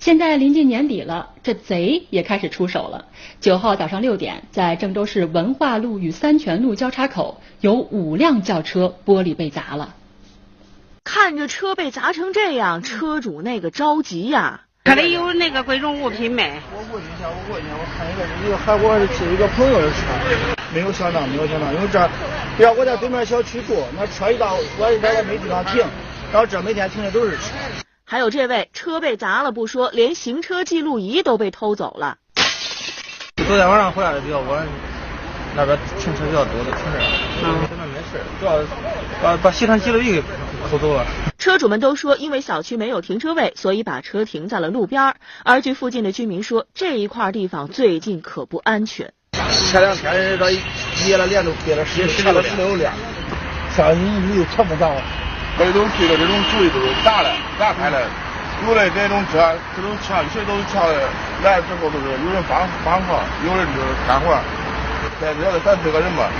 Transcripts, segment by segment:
现在临近年底了，这贼也开始出手了。九号早上六点，在郑州市文化路与三泉路交叉口，有五辆轿车玻璃被砸了。看着车被砸成这样，车主那个着急呀！车里有那个贵重物品没？我问一下，我问一下，我看一个一个韩国是一个朋友的车，没有相当，没有相当，因为这，比如我在对面小区住，那车一到我这边没地方停，然后这每天停的都是车。还有这位车被砸了不说，连行车记录仪都被偷走了。昨天晚上回来的比较晚，那边停车比较多，都停这儿。嗯，现在没事，主要把把行车记录仪给偷走了。车主们都说，因为小区没有停车位，所以把车停在了路边。而据附近的居民说，这一块地方最近可不安全。前两天这接了连都贴了十十了十六辆，相信你有全部账。这种推的这种主意都是砸了，砸开了。有的这种车，这种枪谁都是枪的，来之后都是有人帮帮忙，有人就是干活。在这的三四个人吧。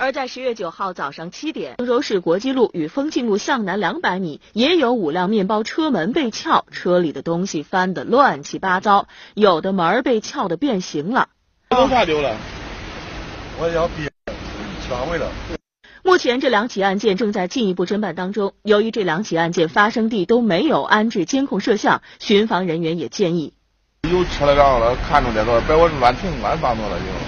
而在十月九号早上七点，郑州市国际路与丰庆路向南两百米，也有五辆面包车门被撬，车里的东西翻得乱七八糟，有的门被撬得变形了。都啥丢了？我要毕业，枪毁了。目前这两起案件正在进一步侦办当中。由于这两起案件发生地都没有安置监控摄像，巡防人员也建议，有车看着点，别我乱停乱放着了就。